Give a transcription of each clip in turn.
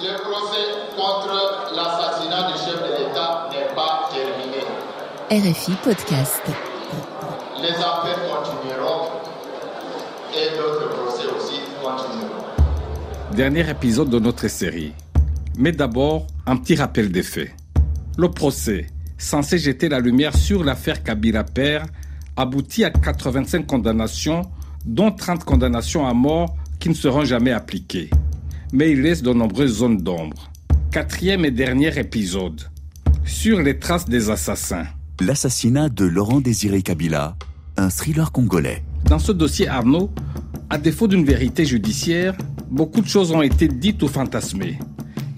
Le procès contre l'assassinat du chef de l'État n'est pas terminé. RFI Podcast. Les appels continueront et d'autres procès aussi continueront. Dernier épisode de notre série. Mais d'abord, un petit rappel des faits. Le procès, censé jeter la lumière sur l'affaire Kabila Père, aboutit à 85 condamnations, dont 30 condamnations à mort qui ne seront jamais appliquées. Mais il laisse de nombreuses zones d'ombre. Quatrième et dernier épisode. Sur les traces des assassins. L'assassinat de Laurent Désiré Kabila, un thriller congolais. Dans ce dossier Arnaud, à défaut d'une vérité judiciaire, beaucoup de choses ont été dites ou fantasmées.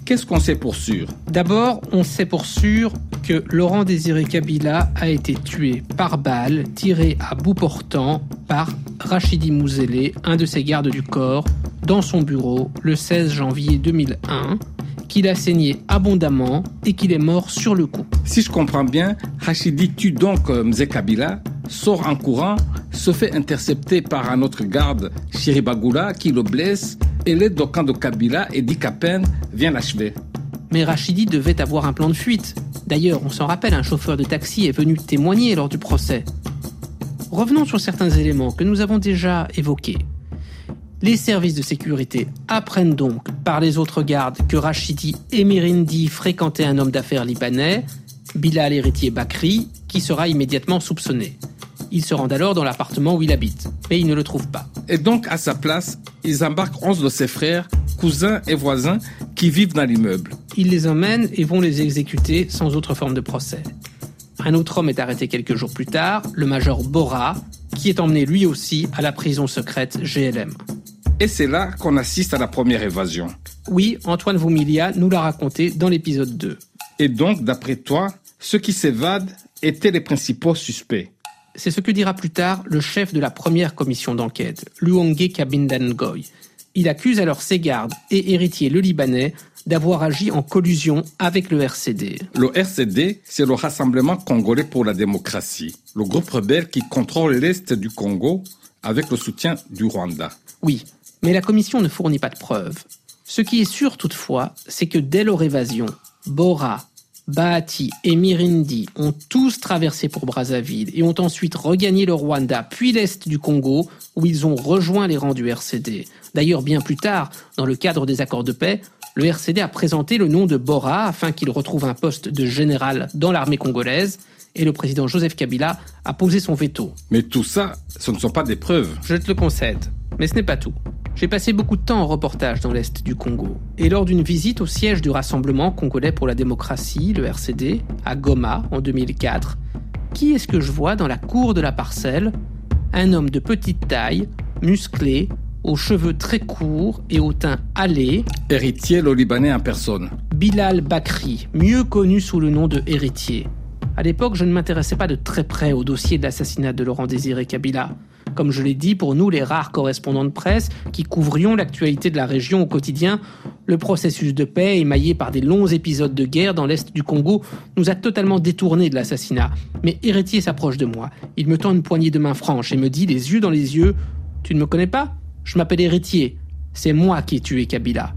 Qu'est-ce qu'on sait pour sûr? D'abord, on sait pour sûr que Laurent Désiré Kabila a été tué par balle tiré à bout portant par Rachidi Mouzélé, un de ses gardes du corps, dans son bureau le 16 janvier 2001, qu'il a saigné abondamment et qu'il est mort sur le coup. Si je comprends bien, Rachidi tue donc euh, Mzé Kabila, sort en courant, se fait intercepter par un autre garde, Chiribagoula, qui le blesse et l'aide au camp de Kabila et dit qu'à peine vient l'achever. Mais Rachidi devait avoir un plan de fuite. D'ailleurs, on s'en rappelle, un chauffeur de taxi est venu témoigner lors du procès. Revenons sur certains éléments que nous avons déjà évoqués. Les services de sécurité apprennent donc par les autres gardes que Rachidi et Mirindi fréquentaient un homme d'affaires libanais, Bilal héritier Bakri, qui sera immédiatement soupçonné. Ils se rendent alors dans l'appartement où il habite, mais ils ne le trouvent pas. Et donc, à sa place, ils embarquent 11 de ses frères, cousins et voisins qui vivent dans l'immeuble. Ils les emmènent et vont les exécuter sans autre forme de procès. Un autre homme est arrêté quelques jours plus tard, le major Bora, qui est emmené lui aussi à la prison secrète GLM. Et c'est là qu'on assiste à la première évasion. Oui, Antoine Voumilia nous l'a raconté dans l'épisode 2. Et donc, d'après toi, ceux qui s'évadent étaient les principaux suspects. C'est ce que dira plus tard le chef de la première commission d'enquête, Luonge Kabindangoy. Il accuse alors ses gardes et héritiers le Libanais d'avoir agi en collusion avec le RCD. Le RCD, c'est le Rassemblement congolais pour la démocratie, le groupe rebelle qui contrôle l'Est du Congo avec le soutien du Rwanda. Oui, mais la commission ne fournit pas de preuves. Ce qui est sûr toutefois, c'est que dès leur évasion, Bora, Bahati et Mirindi ont tous traversé pour Brazzaville et ont ensuite regagné le Rwanda puis l'Est du Congo où ils ont rejoint les rangs du RCD. D'ailleurs, bien plus tard, dans le cadre des accords de paix, le RCD a présenté le nom de Bora afin qu'il retrouve un poste de général dans l'armée congolaise et le président Joseph Kabila a posé son veto. Mais tout ça, ce ne sont pas des preuves. Je te le concède, mais ce n'est pas tout. J'ai passé beaucoup de temps en reportage dans l'Est du Congo. Et lors d'une visite au siège du Rassemblement congolais pour la démocratie, le RCD, à Goma en 2004, qui est-ce que je vois dans la cour de la parcelle? Un homme de petite taille, musclé, aux cheveux très courts et au teint hâlé. Héritier le Libanais en personne. Bilal Bakri, mieux connu sous le nom de Héritier. À l'époque, je ne m'intéressais pas de très près au dossier de l'assassinat de Laurent Désiré Kabila. Comme je l'ai dit, pour nous, les rares correspondants de presse qui couvrions l'actualité de la région au quotidien, le processus de paix, émaillé par des longs épisodes de guerre dans l'est du Congo, nous a totalement détournés de l'assassinat. Mais Héritier s'approche de moi. Il me tend une poignée de main franche et me dit, les yeux dans les yeux, Tu ne me connais pas? Je m'appelle Héritier. C'est moi qui ai tué Kabila.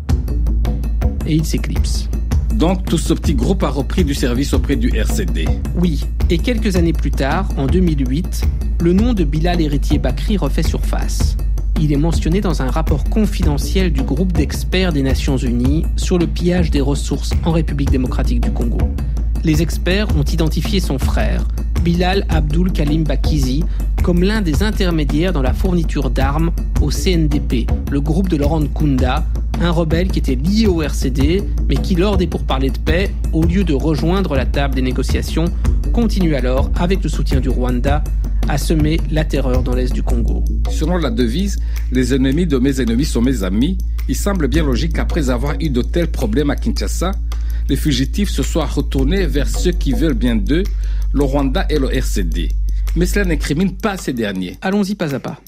Et il s'éclipse. Donc tout ce petit groupe a repris du service auprès du RCD. Oui, et quelques années plus tard, en 2008, le nom de Bilal Héritier Bakri refait surface. Il est mentionné dans un rapport confidentiel du groupe d'experts des Nations Unies sur le pillage des ressources en République démocratique du Congo. Les experts ont identifié son frère, Bilal Abdul Kalim Bakizi, comme l'un des intermédiaires dans la fourniture d'armes au CNDP, le groupe de Laurent Kunda, un rebelle qui était lié au RCD, mais qui, lors des pourparlers de paix, au lieu de rejoindre la table des négociations, continue alors, avec le soutien du Rwanda, à semer la terreur dans l'est du Congo. Selon la devise, les ennemis de mes ennemis sont mes amis, il semble bien logique qu'après avoir eu de tels problèmes à Kinshasa, les fugitifs se soient retournés vers ceux qui veulent bien d'eux, le Rwanda et le RCD. Mais cela n'incrimine pas ces derniers. Allons-y pas à pas.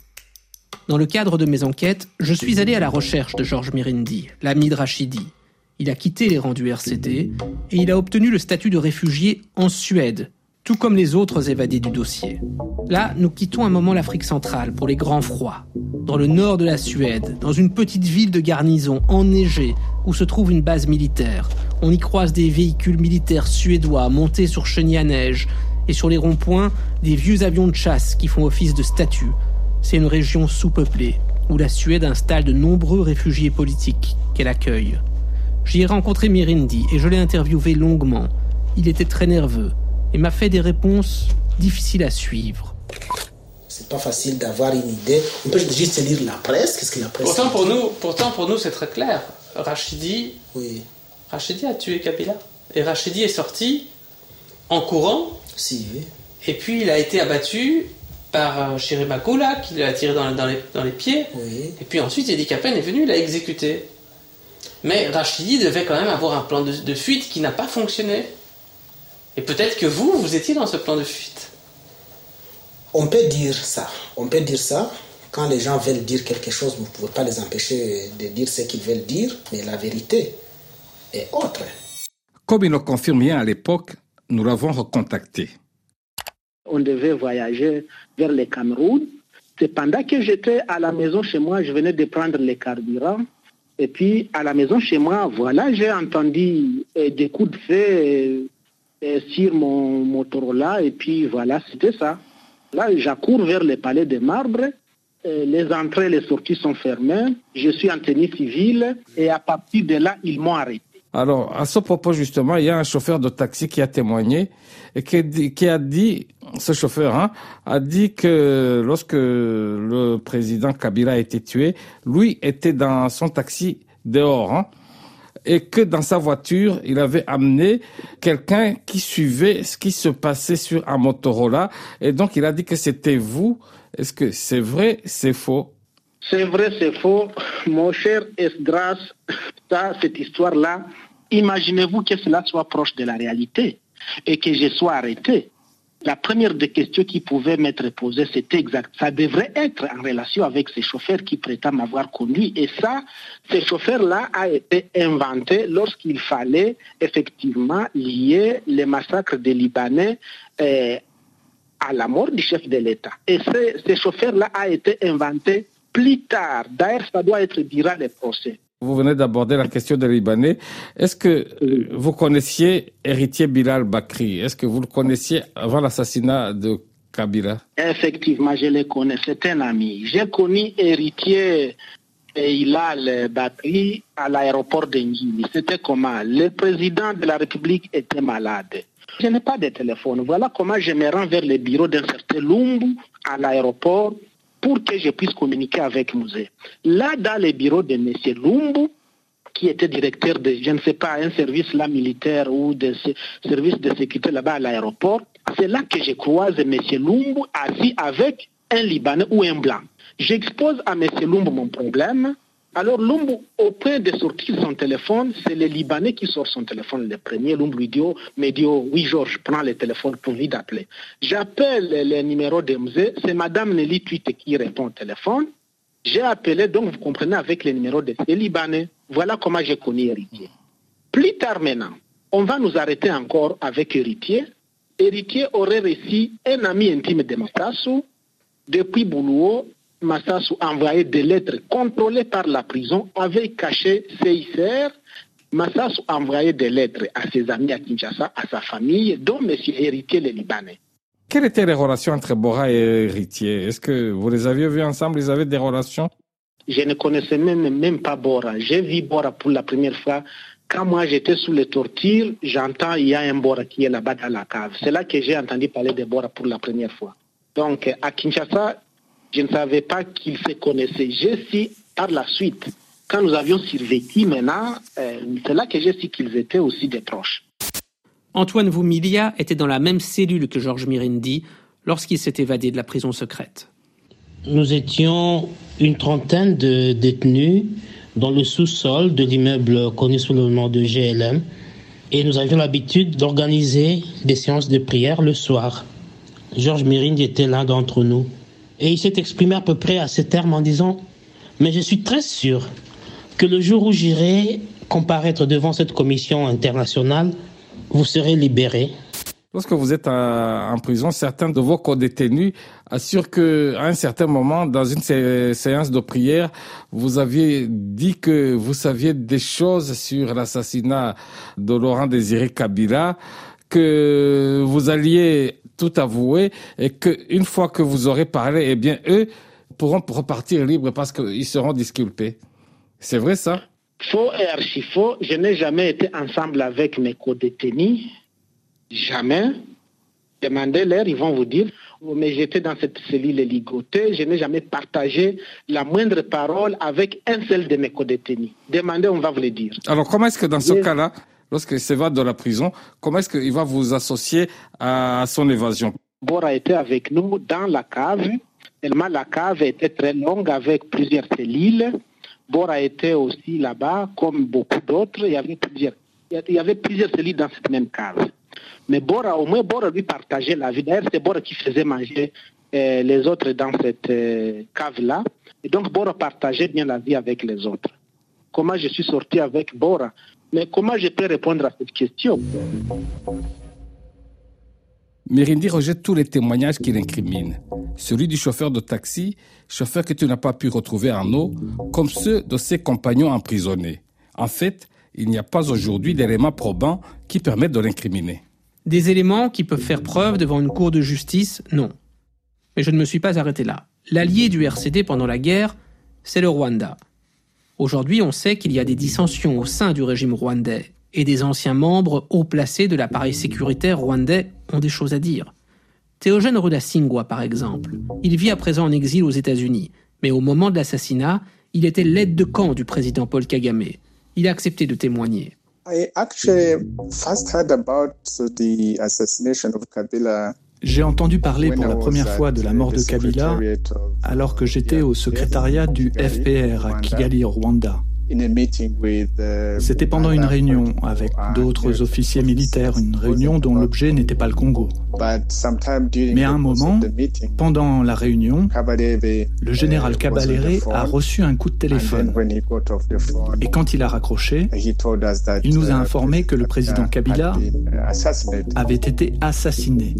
Dans le cadre de mes enquêtes, je suis allé à la recherche de Georges Mirindi, l'ami de Rachidi. Il a quitté les rangs du RCD et il a obtenu le statut de réfugié en Suède, tout comme les autres évadés du dossier. Là, nous quittons un moment l'Afrique centrale pour les grands froids. Dans le nord de la Suède, dans une petite ville de garnison enneigée où se trouve une base militaire, on y croise des véhicules militaires suédois montés sur chenilles à neige et sur les ronds-points, des vieux avions de chasse qui font office de statues. C'est une région sous-peuplée où la Suède installe de nombreux réfugiés politiques qu'elle accueille. J'y ai rencontré Mirindi et je l'ai interviewé longuement. Il était très nerveux et m'a fait des réponses difficiles à suivre. C'est pas facile d'avoir une idée. On peut juste lire la presse. Qu'est-ce que la presse Pourtant pour nous, pourtant pour nous c'est très clair. Rachidi, Oui, Rachidi a tué Kabila et Rachidi est sorti en courant si. et puis il a été abattu par euh, Shirimakula qui l'a tiré dans, dans les, dans les pieds Oui. et puis ensuite Eddie Capen est venu l'a exécuté. Mais Rachidi devait quand même avoir un plan de, de fuite qui n'a pas fonctionné. Et peut-être que vous, vous étiez dans ce plan de fuite. On peut dire ça. On peut dire ça. Quand les gens veulent dire quelque chose, vous ne pouvez pas les empêcher de dire ce qu'ils veulent dire, mais la vérité est autre. Comme il ne confirme rien à l'époque, nous l'avons recontacté. on devait voyager vers le Cameroun. C'est pendant que j'étais à la maison chez moi, je venais de prendre les carburants. Et puis, à la maison chez moi, voilà, j'ai entendu euh, des coups de feu sur mon Motorola. Et puis, voilà, c'était ça. Là, j'accours vers le palais de marbre. Euh, les entrées et les sorties sont fermées. Je suis en tenue civile. Et à partir de là, ils m'ont arrêté. Alors, à ce propos, justement, il y a un chauffeur de taxi qui a témoigné et qui a dit, ce chauffeur hein, a dit que lorsque le président Kabila a été tué, lui était dans son taxi dehors. hein, et que dans sa voiture, il avait amené quelqu'un qui suivait ce qui se passait sur un Motorola. Et donc, il a dit que c'était vous. Est-ce que c'est vrai, c'est faux? C'est vrai, c'est faux. Mon cher Esdras, ça, cette histoire-là, imaginez-vous que cela soit proche de la réalité et que je sois arrêté. La première des questions qui pouvaient m'être posées, c'était exact. Ça devrait être en relation avec ces chauffeurs qui prétendent m'avoir conduit. Et ça, ces chauffeurs-là a été inventé lorsqu'il fallait effectivement lier les massacres des Libanais euh, à la mort du chef de l'État. Et ce, ce chauffeur-là a été inventé plus tard. D'ailleurs, ça doit être durant les procès. Vous venez d'aborder la question des Libanais. Est-ce que euh, vous connaissiez héritier Bilal Bakri? Est-ce que vous le connaissiez avant l'assassinat de Kabila? Effectivement, je le connais. C'est un ami. J'ai connu héritier et Hilal Bakri à l'aéroport de. C'était comment? Le président de la République était malade. Je n'ai pas de téléphone. Voilà comment je me rends vers le bureau d'un certain Lumbu à l'aéroport pour que je puisse communiquer avec Musée. Là, dans le bureau de M. Lumbu, qui était directeur de, je ne sais pas, un service là militaire ou de ce- service de sécurité là-bas à l'aéroport, c'est là que je croise M. Lumbu assis avec un Libanais ou un Blanc. J'expose à M. Lumbu mon problème. Alors Lumbu, au point de sortir son téléphone, c'est le Libanais qui sort son téléphone le premier. Lumbu lui dit, oh, oui Georges, prends le téléphone pour lui d'appeler. J'appelle le numéro de Mzé, c'est Madame Nelly Tuite qui répond au téléphone. J'ai appelé, donc vous comprenez, avec le numéro de ces Libanais. Voilà comment j'ai connu Héritier. Plus tard maintenant, on va nous arrêter encore avec Héritier. Héritier aurait reçu un ami intime de Massassou. Depuis Boulouo, Massassou envoyait des lettres contrôlées par la prison, avait caché CICR. Massassou envoyait des lettres à ses amis à Kinshasa, à sa famille, dont M. Héritier le Libanais. Quelles étaient les relations entre Bora et héritier? Est-ce que vous les aviez vus ensemble? Ils avaient des relations? Je ne connaissais même, même pas Bora. J'ai vu Bora pour la première fois. Quand moi j'étais sous les tortures, j'entends il y a un Bora qui est là-bas dans la cave. C'est là que j'ai entendu parler de Bora pour la première fois. Donc à Kinshasa, je ne savais pas qu'ils se connaissaient. J'ai su par la suite, quand nous avions survécu maintenant, euh, c'est là que j'ai su qu'ils étaient aussi des proches. Antoine Voumilia était dans la même cellule que Georges Mirindi lorsqu'il s'est évadé de la prison secrète. Nous étions une trentaine de détenus dans le sous-sol de l'immeuble connu sous le nom de GLM et nous avions l'habitude d'organiser des séances de prière le soir. Georges Mirindi était l'un d'entre nous et il s'est exprimé à peu près à ces termes en disant Mais je suis très sûr que le jour où j'irai comparaître devant cette commission internationale, vous serez libérés. Lorsque vous êtes en prison, certains de vos co-détenus assurent que, à un certain moment, dans une séance de prière, vous aviez dit que vous saviez des choses sur l'assassinat de Laurent Désiré Kabila, que vous alliez tout avouer et que une fois que vous aurez parlé, eh bien, eux pourront repartir libres parce qu'ils seront disculpés. C'est vrai ça? Faux et archi faux. Je n'ai jamais été ensemble avec mes co-détenus. Jamais. Demandez-leur, ils vont vous dire. Mais j'étais dans cette cellule ligotée, je n'ai jamais partagé la moindre parole avec un seul de mes co-détenus. Demandez, on va vous le dire. Alors, comment est-ce que dans ce cas-là, lorsqu'il s'évade de la prison, comment est-ce qu'il va vous associer à son évasion? Bora était avec nous dans la cave. Tellement la cave était très longue avec plusieurs cellules. Bora était aussi là-bas, comme beaucoup d'autres. Il y avait plusieurs, il y avait plusieurs cellules dans cette même cave. Mais Bora, au moins, Bora lui partageait la vie. D'ailleurs, c'est Bora qui faisait manger euh, les autres dans cette euh, cave-là. Et donc, Bora partageait bien la vie avec les autres. Comment je suis sorti avec Bora? Mais comment je peux répondre à cette question? Mirindi rejette tous les témoignages qu'il incrimine. Celui du chauffeur de taxi, chauffeur que tu n'as pas pu retrouver en eau, comme ceux de ses compagnons emprisonnés. En fait, il n'y a pas aujourd'hui d'éléments probants qui permettent de l'incriminer. Des éléments qui peuvent faire preuve devant une cour de justice, non. Mais je ne me suis pas arrêté là. L'allié du RCD pendant la guerre, c'est le Rwanda. Aujourd'hui, on sait qu'il y a des dissensions au sein du régime rwandais et des anciens membres haut placés de l'appareil sécuritaire rwandais ont des choses à dire. Théogène Rudasingwa, par exemple, il vit à présent en exil aux États-Unis, mais au moment de l'assassinat, il était l'aide de camp du président Paul Kagame. Il a accepté de témoigner. J'ai entendu parler pour la première fois de la mort de Kabila alors que j'étais au secrétariat du FPR à Kigali, Rwanda. C'était pendant une réunion avec d'autres officiers militaires, une réunion dont l'objet n'était pas le Congo. Mais à un moment, pendant la réunion, le général Kabalere a reçu un coup de téléphone. Et quand il a raccroché, il nous a informé que le président Kabila avait été assassiné.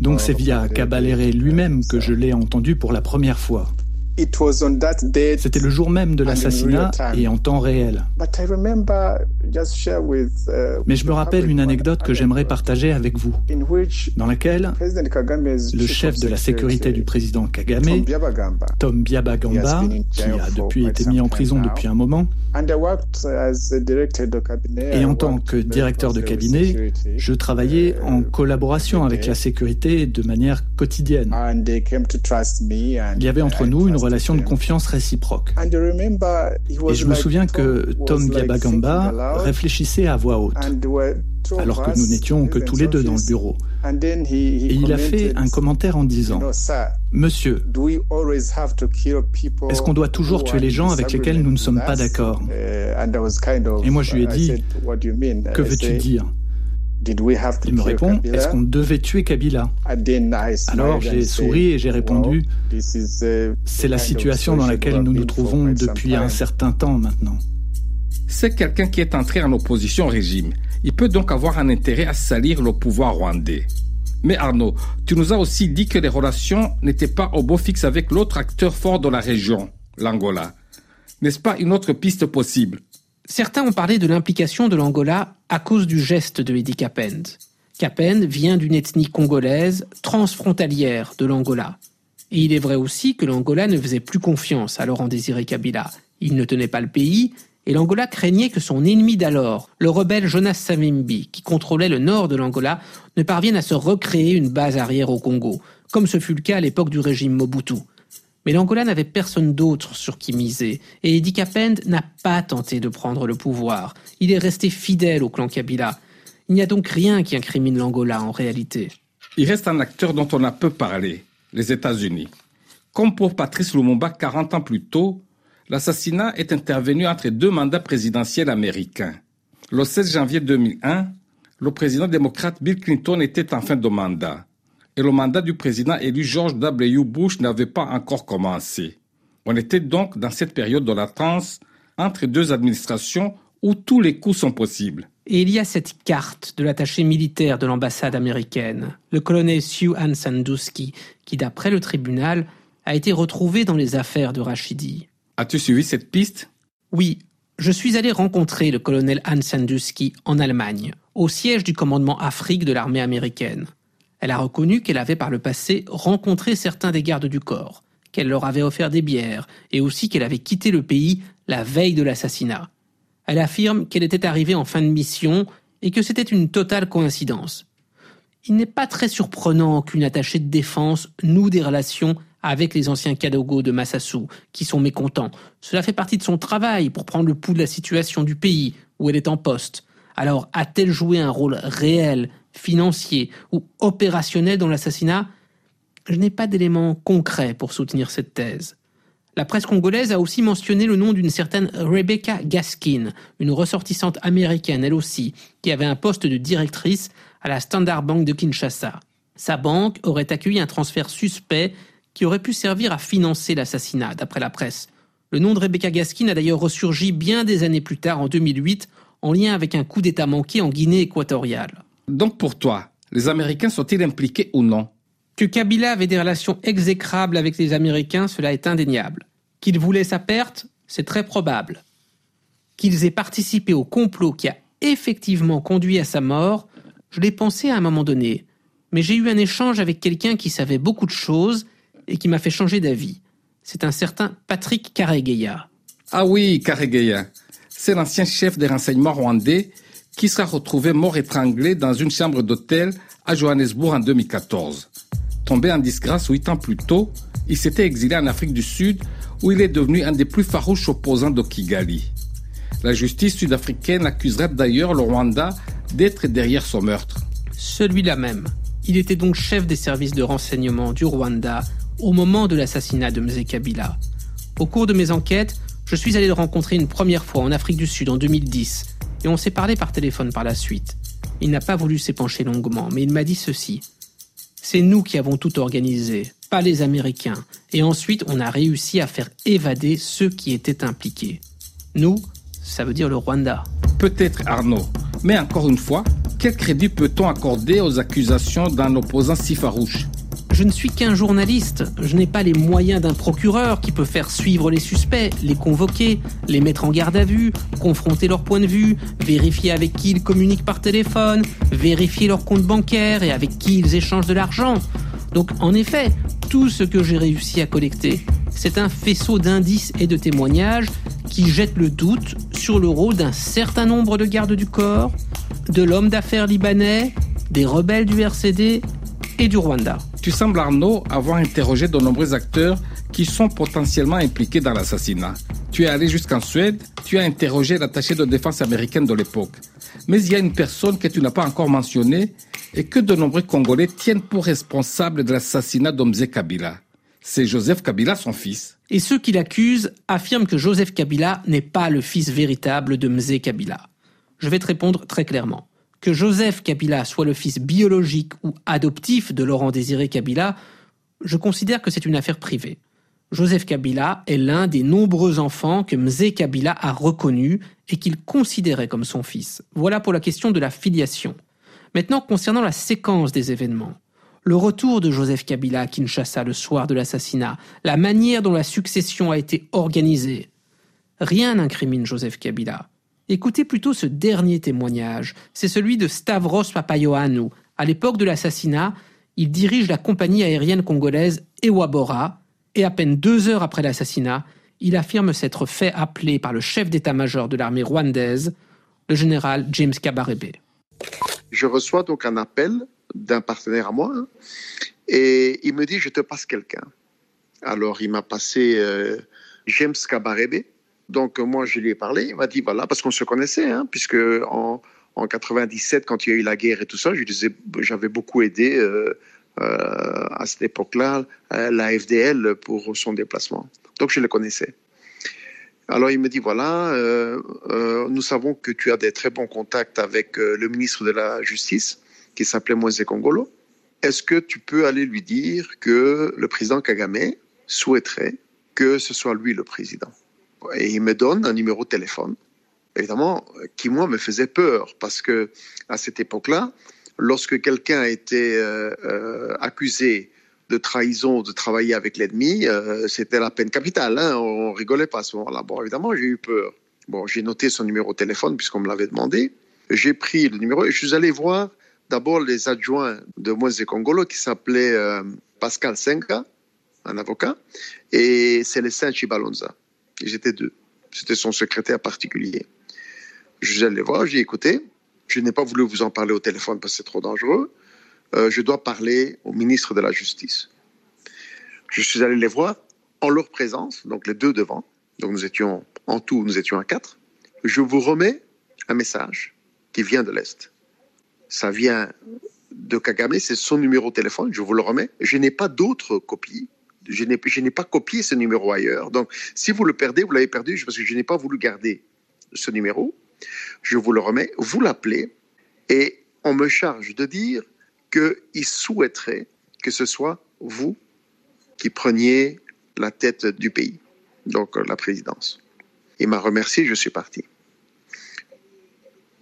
Donc c'est via Kabalere lui-même que je l'ai entendu pour la première fois. C'était le jour même de l'assassinat et en temps réel. Uh, Mais je me rappelle une anecdote que j'aimerais partager avec vous, dans laquelle le chef de la sécurité du président Kagame, Tom Biabagamba, qui a depuis été mis en prison depuis un moment, et en tant que directeur de cabinet, je travaillais en collaboration avec la sécurité de manière quotidienne. Il y avait entre nous une relation de confiance réciproque. Et je me souviens que Tom Biabagamba réfléchissait à voix haute, alors que nous n'étions que tous les deux dans le bureau. Et il a fait un commentaire en disant, Monsieur, est-ce qu'on doit toujours tuer les gens avec lesquels nous ne sommes pas d'accord Et moi je lui ai dit, que veux-tu dire? Il me répond, est-ce qu'on devait tuer Kabila? Alors j'ai souri et j'ai répondu, c'est la situation dans laquelle nous nous trouvons depuis un certain temps maintenant. C'est quelqu'un qui est entré en opposition au régime. Il peut donc avoir un intérêt à salir le pouvoir rwandais. Mais Arnaud, tu nous as aussi dit que les relations n'étaient pas au beau fixe avec l'autre acteur fort de la région, l'Angola. N'est-ce pas une autre piste possible? Certains ont parlé de l'implication de l'Angola à cause du geste de Eddie Capend. Capend vient d'une ethnie congolaise transfrontalière de l'Angola. Et il est vrai aussi que l'Angola ne faisait plus confiance à Laurent Désiré Kabila. Il ne tenait pas le pays, et l'Angola craignait que son ennemi d'alors, le rebelle Jonas Savimbi, qui contrôlait le nord de l'Angola, ne parvienne à se recréer une base arrière au Congo, comme ce fut le cas à l'époque du régime Mobutu. Mais l'Angola n'avait personne d'autre sur qui miser, et Eddie Capend n'a pas tenté de prendre le pouvoir. Il est resté fidèle au clan Kabila. Il n'y a donc rien qui incrimine l'Angola en réalité. Il reste un acteur dont on a peu parlé, les États-Unis. Comme pour Patrice Lumumba 40 ans plus tôt, l'assassinat est intervenu entre deux mandats présidentiels américains. Le 16 janvier 2001, le président démocrate Bill Clinton était en fin de mandat et le mandat du président élu George W. Bush n'avait pas encore commencé. On était donc dans cette période de latence entre deux administrations où tous les coups sont possibles. Et il y a cette carte de l'attaché militaire de l'ambassade américaine, le colonel Sue Ann Sandusky, qui d'après le tribunal a été retrouvé dans les affaires de Rachidi. As-tu suivi cette piste? Oui, je suis allé rencontrer le colonel Ann Sandusky en Allemagne, au siège du commandement Afrique de l'armée américaine. Elle a reconnu qu'elle avait par le passé rencontré certains des gardes du corps, qu'elle leur avait offert des bières, et aussi qu'elle avait quitté le pays la veille de l'assassinat. Elle affirme qu'elle était arrivée en fin de mission et que c'était une totale coïncidence. Il n'est pas très surprenant qu'une attachée de défense noue des relations avec les anciens Kadogo de Massassou, qui sont mécontents. Cela fait partie de son travail pour prendre le pouls de la situation du pays où elle est en poste. Alors, a-t-elle joué un rôle réel, financier ou opérationnel dans l'assassinat Je n'ai pas d'éléments concrets pour soutenir cette thèse. La presse congolaise a aussi mentionné le nom d'une certaine Rebecca Gaskin, une ressortissante américaine elle aussi, qui avait un poste de directrice à la Standard Bank de Kinshasa. Sa banque aurait accueilli un transfert suspect qui aurait pu servir à financer l'assassinat, d'après la presse. Le nom de Rebecca Gaskin a d'ailleurs ressurgi bien des années plus tard, en 2008, en lien avec un coup d'État manqué en Guinée équatoriale. Donc pour toi, les Américains sont-ils impliqués ou non? Que Kabila avait des relations exécrables avec les Américains, cela est indéniable. Qu'il voulait sa perte, c'est très probable. Qu'ils aient participé au complot qui a effectivement conduit à sa mort, je l'ai pensé à un moment donné. Mais j'ai eu un échange avec quelqu'un qui savait beaucoup de choses et qui m'a fait changer d'avis. C'est un certain Patrick Karegeya. Ah oui, Karegeya. C'est l'ancien chef des renseignements rwandais qui sera retrouvé mort étranglé dans une chambre d'hôtel à Johannesburg en 2014. Tombé en disgrâce huit ans plus tôt, il s'était exilé en Afrique du Sud où il est devenu un des plus farouches opposants de Kigali. La justice sud-africaine accuserait d'ailleurs le Rwanda d'être derrière son meurtre. Celui-là même. Il était donc chef des services de renseignement du Rwanda au moment de l'assassinat de Mzee Kabila. Au cours de mes enquêtes, je suis allé le rencontrer une première fois en Afrique du Sud en 2010 et on s'est parlé par téléphone par la suite. Il n'a pas voulu s'épancher longuement, mais il m'a dit ceci. C'est nous qui avons tout organisé, pas les Américains, et ensuite on a réussi à faire évader ceux qui étaient impliqués. Nous, ça veut dire le Rwanda. Peut-être Arnaud, mais encore une fois, quel crédit peut-on accorder aux accusations d'un opposant si farouche? Je ne suis qu'un journaliste, je n'ai pas les moyens d'un procureur qui peut faire suivre les suspects, les convoquer, les mettre en garde à vue, confronter leur point de vue, vérifier avec qui ils communiquent par téléphone, vérifier leur compte bancaire et avec qui ils échangent de l'argent. Donc en effet, tout ce que j'ai réussi à collecter, c'est un faisceau d'indices et de témoignages qui jettent le doute sur le rôle d'un certain nombre de gardes du corps, de l'homme d'affaires libanais, des rebelles du RCD et du Rwanda. Tu sembles, Arnaud, avoir interrogé de nombreux acteurs qui sont potentiellement impliqués dans l'assassinat. Tu es allé jusqu'en Suède, tu as interrogé l'attaché de défense américaine de l'époque. Mais il y a une personne que tu n'as pas encore mentionnée et que de nombreux Congolais tiennent pour responsable de l'assassinat d'Omze Kabila. C'est Joseph Kabila, son fils. Et ceux qui l'accusent affirment que Joseph Kabila n'est pas le fils véritable de Mzé Kabila. Je vais te répondre très clairement. Que Joseph Kabila soit le fils biologique ou adoptif de Laurent Désiré Kabila, je considère que c'est une affaire privée. Joseph Kabila est l'un des nombreux enfants que Mzé Kabila a reconnus et qu'il considérait comme son fils. Voilà pour la question de la filiation. Maintenant, concernant la séquence des événements. Le retour de Joseph Kabila à Kinshasa le soir de l'assassinat, la manière dont la succession a été organisée. Rien n'incrimine Joseph Kabila. Écoutez plutôt ce dernier témoignage. C'est celui de Stavros Papayoannou. À l'époque de l'assassinat, il dirige la compagnie aérienne congolaise Ewabora, et à peine deux heures après l'assassinat, il affirme s'être fait appeler par le chef d'état-major de l'armée rwandaise, le général James Kabarebe. Je reçois donc un appel d'un partenaire à moi hein, et il me dit je te passe quelqu'un. Alors il m'a passé euh, James Kabarebe donc moi, je lui ai parlé. Il m'a dit voilà, parce qu'on se connaissait, hein, puisque en, en 97, quand il y a eu la guerre et tout ça, je disais, j'avais beaucoup aidé euh, euh, à cette époque-là euh, la FDL pour son déplacement. Donc je le connaissais. Alors il me dit voilà, euh, euh, nous savons que tu as des très bons contacts avec euh, le ministre de la Justice, qui s'appelait Moise Kongolo. Est-ce que tu peux aller lui dire que le président Kagame souhaiterait que ce soit lui le président? Et il me donne un numéro de téléphone évidemment, qui moi me faisait peur parce que à cette époque-là, lorsque quelqu'un était euh, euh, accusé de trahison, de travailler avec l'ennemi, euh, c'était la peine capitale. Hein, on rigolait pas à ce moment-là. Bon, évidemment, j'ai eu peur. Bon, j'ai noté son numéro de téléphone puisqu'on me l'avait demandé. J'ai pris le numéro et je suis allé voir d'abord les adjoints de Moise Congolo qui s'appelaient Pascal Senka, un avocat, et Célestin Chibalonza. J'étais deux. C'était son secrétaire particulier. Je suis allé les voir, j'ai écouté. Je n'ai pas voulu vous en parler au téléphone parce que c'est trop dangereux. Euh, je dois parler au ministre de la Justice. Je suis allé les voir en leur présence, donc les deux devant. Donc nous étions, en tout, nous étions à quatre. Je vous remets un message qui vient de l'Est. Ça vient de Kagame, c'est son numéro de téléphone, je vous le remets. Je n'ai pas d'autres copies. Je n'ai pas copié ce numéro ailleurs. Donc, si vous le perdez, vous l'avez perdu parce que je n'ai pas voulu garder ce numéro. Je vous le remets, vous l'appelez et on me charge de dire qu'il souhaiterait que ce soit vous qui preniez la tête du pays, donc la présidence. Il m'a remercié, je suis parti.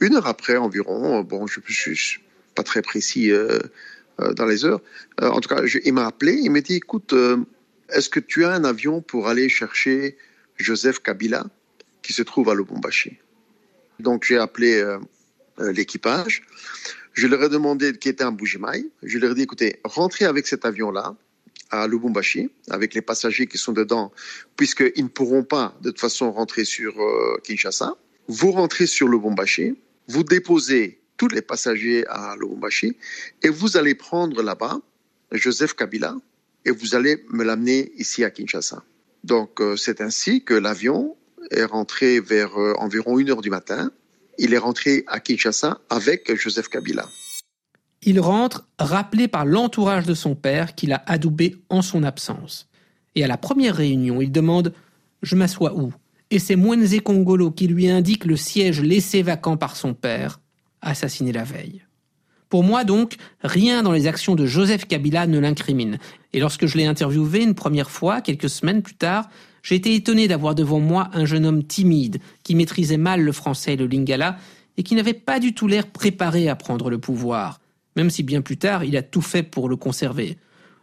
Une heure après environ, bon, je ne suis pas très précis euh, euh, dans les heures, euh, en tout cas, il m'a appelé, il m'a dit, écoute, est-ce que tu as un avion pour aller chercher Joseph Kabila qui se trouve à Lubumbashi? Donc j'ai appelé euh, euh, l'équipage. Je leur ai demandé qui était un Bujimaï. Je leur ai dit, écoutez, rentrez avec cet avion-là à Lubumbashi, avec les passagers qui sont dedans, puisqu'ils ne pourront pas de toute façon rentrer sur euh, Kinshasa. Vous rentrez sur Lubumbashi, vous déposez tous les passagers à Lubumbashi et vous allez prendre là-bas Joseph Kabila et vous allez me l'amener ici à Kinshasa. Donc c'est ainsi que l'avion est rentré vers euh, environ 1 heure du matin. Il est rentré à Kinshasa avec Joseph Kabila. Il rentre rappelé par l'entourage de son père qu'il a adoubé en son absence. Et à la première réunion, il demande Je m'assois où? Et c'est Mwenze Kongolo qui lui indique le siège laissé vacant par son père, assassiné la veille. Pour moi donc, rien dans les actions de Joseph Kabila ne l'incrimine. Et lorsque je l'ai interviewé une première fois, quelques semaines plus tard, j'ai été étonné d'avoir devant moi un jeune homme timide, qui maîtrisait mal le français et le lingala, et qui n'avait pas du tout l'air préparé à prendre le pouvoir, même si bien plus tard il a tout fait pour le conserver.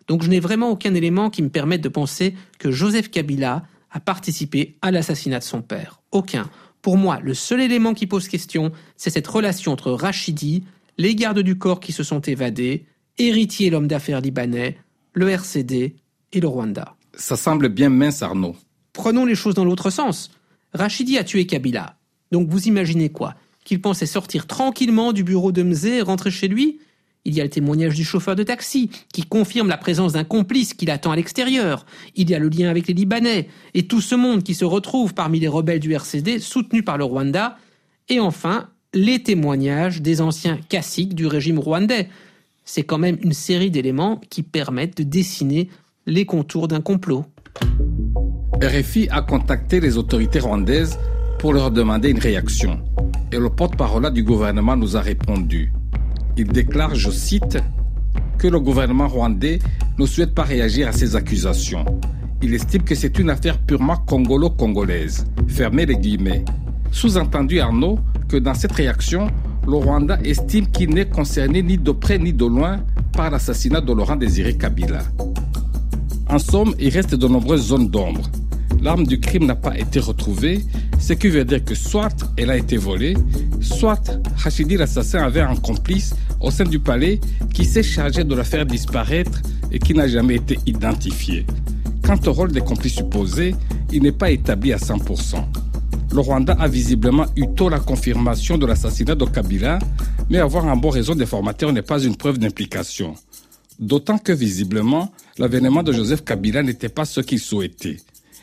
Donc je n'ai vraiment aucun élément qui me permette de penser que Joseph Kabila a participé à l'assassinat de son père. Aucun. Pour moi, le seul élément qui pose question, c'est cette relation entre Rachidi, les gardes du corps qui se sont évadés, héritier l'homme d'affaires libanais, le RCD et le Rwanda. Ça semble bien mince, Arnaud. Prenons les choses dans l'autre sens. Rachidi a tué Kabila. Donc vous imaginez quoi? Qu'il pensait sortir tranquillement du bureau de Mzé et rentrer chez lui? Il y a le témoignage du chauffeur de taxi, qui confirme la présence d'un complice qui l'attend à l'extérieur. Il y a le lien avec les Libanais, et tout ce monde qui se retrouve parmi les rebelles du RCD, soutenus par le Rwanda. Et enfin, les témoignages des anciens caciques du régime rwandais. C'est quand même une série d'éléments qui permettent de dessiner les contours d'un complot. RFI a contacté les autorités rwandaises pour leur demander une réaction. Et le porte-parole du gouvernement nous a répondu. Il déclare, je cite, que le gouvernement rwandais ne souhaite pas réagir à ces accusations. Il estime que c'est une affaire purement congolo-congolaise. Fermez les guillemets. Sous-entendu Arnaud que dans cette réaction, le Rwanda estime qu'il n'est concerné ni de près ni de loin par l'assassinat de Laurent Désiré Kabila. En somme, il reste de nombreuses zones d'ombre l'arme du crime n'a pas été retrouvée, ce qui veut dire que soit elle a été volée, soit Rachidi l'assassin avait un complice au sein du palais qui s'est chargé de la faire disparaître et qui n'a jamais été identifié. Quant au rôle des complices supposés, il n'est pas établi à 100%. Le Rwanda a visiblement eu tôt la confirmation de l'assassinat de Kabila, mais avoir un bon réseau d'informateurs n'est pas une preuve d'implication. D'autant que visiblement, l'avènement de Joseph Kabila n'était pas ce qu'il souhaitait.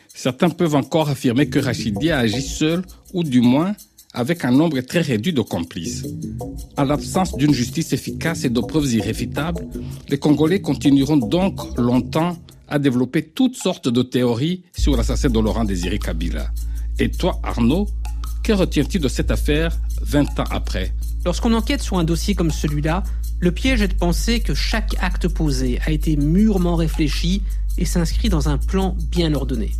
Certains peuvent encore affirmer que Rachidi a agi seul ou du moins avec un nombre très réduit de complices. En l'absence d'une justice efficace et de preuves irréfutables, les Congolais continueront donc longtemps à développer toutes sortes de théories sur l'assassin de Laurent Désiré Kabila. Et toi, Arnaud, que retiens-tu de cette affaire 20 ans après? Lorsqu'on enquête sur un dossier comme celui-là, le piège est de penser que chaque acte posé a été mûrement réfléchi et s'inscrit dans un plan bien ordonné.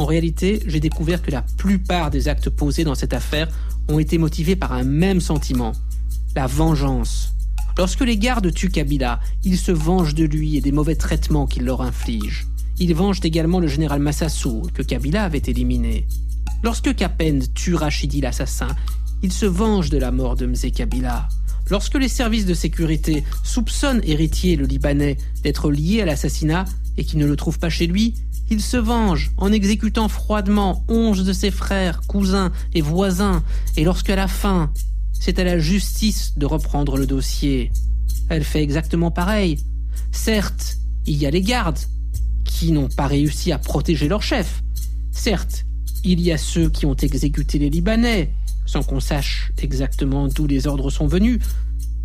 En réalité, j'ai découvert que la plupart des actes posés dans cette affaire ont été motivés par un même sentiment, la vengeance. Lorsque les gardes tuent Kabila, ils se vengent de lui et des mauvais traitements qu'il leur inflige. Ils vengent également le général Massassou, que Kabila avait éliminé. Lorsque Kapen tue Rachidi l'assassin, il se venge de la mort de Mzé Kabila. Lorsque les services de sécurité soupçonnent Héritier, le Libanais, d'être lié à l'assassinat et qui ne le trouvent pas chez lui, il se venge en exécutant froidement onze de ses frères, cousins et voisins, et lorsqu'à la fin, c'est à la justice de reprendre le dossier. Elle fait exactement pareil. Certes, il y a les gardes, qui n'ont pas réussi à protéger leur chef. Certes, il y a ceux qui ont exécuté les Libanais, sans qu'on sache exactement d'où les ordres sont venus.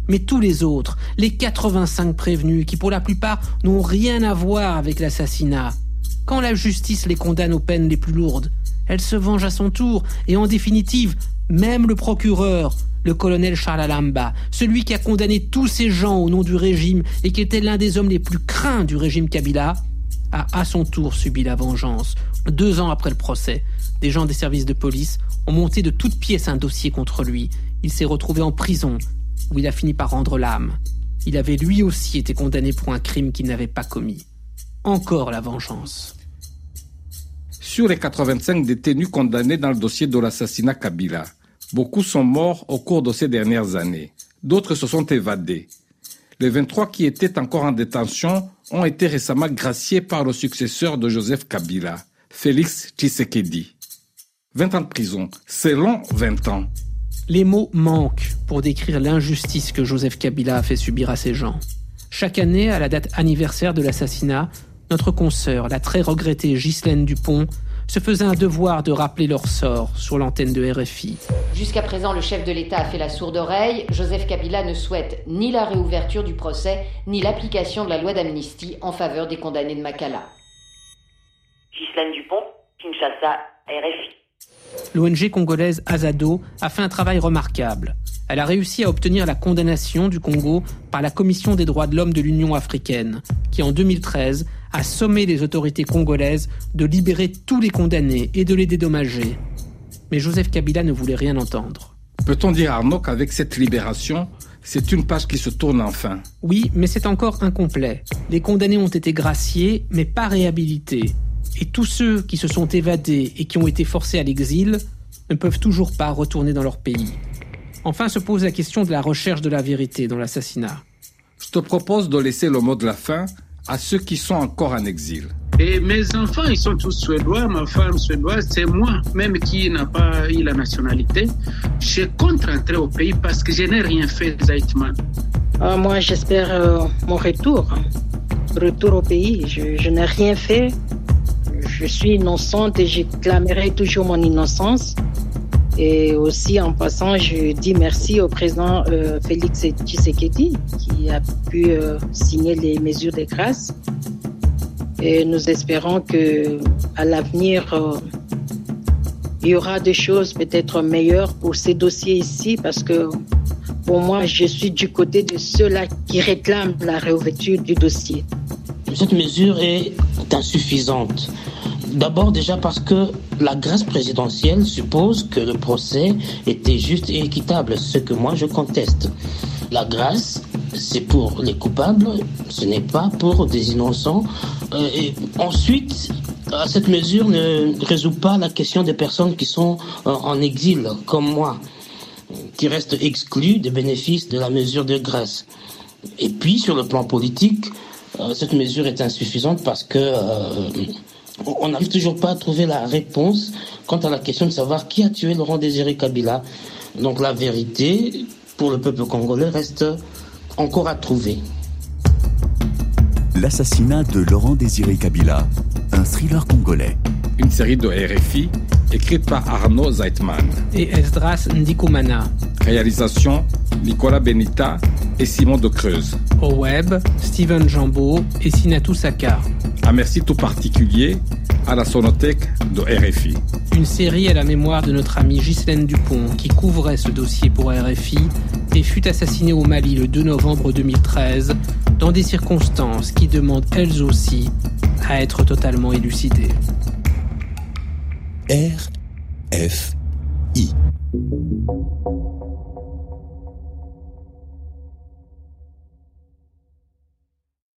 Mais tous les autres, les 85 prévenus, qui pour la plupart n'ont rien à voir avec l'assassinat, quand la justice les condamne aux peines les plus lourdes, elle se venge à son tour, et en définitive, même le procureur, le colonel Charles Alamba, celui qui a condamné tous ces gens au nom du régime et qui était l'un des hommes les plus craints du régime Kabila, a à son tour subi la vengeance. Deux ans après le procès, des gens des services de police ont monté de toutes pièces un dossier contre lui. Il s'est retrouvé en prison, où il a fini par rendre l'âme. Il avait lui aussi été condamné pour un crime qu'il n'avait pas commis. Encore la vengeance. Sur les 85 détenus condamnés dans le dossier de l'assassinat Kabila, beaucoup sont morts au cours de ces dernières années. D'autres se sont évadés. Les 23 qui étaient encore en détention ont été récemment graciés par le successeur de Joseph Kabila, Félix Tshisekedi. 20 ans de prison, c'est long 20 ans. Les mots manquent pour décrire l'injustice que Joseph Kabila a fait subir à ces gens. Chaque année, à la date anniversaire de l'assassinat, notre consoeur, la très regrettée Ghislaine Dupont, se faisait un devoir de rappeler leur sort sur l'antenne de RFI. Jusqu'à présent, le chef de l'État a fait la sourde oreille. Joseph Kabila ne souhaite ni la réouverture du procès, ni l'application de la loi d'amnistie en faveur des condamnés de Makala. Ghislaine Dupont, Kinshasa, RFI. L'ONG congolaise Azado a fait un travail remarquable. Elle a réussi à obtenir la condamnation du Congo par la Commission des droits de l'homme de l'Union africaine, qui en 2013 a sommé les autorités congolaises de libérer tous les condamnés et de les dédommager. Mais Joseph Kabila ne voulait rien entendre. Peut-on dire, Arnaud, qu'avec cette libération, c'est une page qui se tourne enfin Oui, mais c'est encore incomplet. Les condamnés ont été graciés, mais pas réhabilités. Et tous ceux qui se sont évadés et qui ont été forcés à l'exil ne peuvent toujours pas retourner dans leur pays. Enfin se pose la question de la recherche de la vérité dans l'assassinat. Je te propose de laisser le mot de la fin à ceux qui sont encore en exil. Et mes enfants, ils sont tous suédois, ma femme suédoise, c'est moi, même qui n'a pas eu la nationalité. Je compte rentrer au pays parce que je n'ai rien fait, Zaitman. Ah, moi, j'espère euh, mon retour. Retour au pays. Je, je n'ai rien fait je suis innocente et je clamerai toujours mon innocence. Et aussi, en passant, je dis merci au président euh, Félix Tshisekedi qui a pu euh, signer les mesures de grâce. Et nous espérons que à l'avenir, euh, il y aura des choses peut-être meilleures pour ces dossiers ici parce que pour moi, je suis du côté de ceux-là qui réclament la réouverture du dossier. Cette mesure est insuffisante. D'abord déjà parce que la grâce présidentielle suppose que le procès était juste et équitable, ce que moi je conteste. La grâce, c'est pour les coupables, ce n'est pas pour des innocents. Euh, et ensuite, cette mesure ne résout pas la question des personnes qui sont euh, en exil, comme moi, qui restent exclus des bénéfices de la mesure de grâce. Et puis, sur le plan politique, euh, cette mesure est insuffisante parce que on n'arrive toujours pas à trouver la réponse quant à la question de savoir qui a tué Laurent Désiré Kabila. Donc la vérité pour le peuple congolais reste encore à trouver. L'assassinat de Laurent Désiré Kabila, un thriller congolais. Une série de RFI écrite par Arnaud Zeitman et Esdras Ndikumana. Réalisation Nicolas Benita et Simon de Creuse. Au web, Steven Jambeau et Sinatou Saka. Un merci tout particulier à la sonothèque de RFI. Une série à la mémoire de notre amie Ghislaine Dupont qui couvrait ce dossier pour RFI et fut assassinée au Mali le 2 novembre 2013 dans des circonstances qui demandent elles aussi à être totalement élucidées. RFI.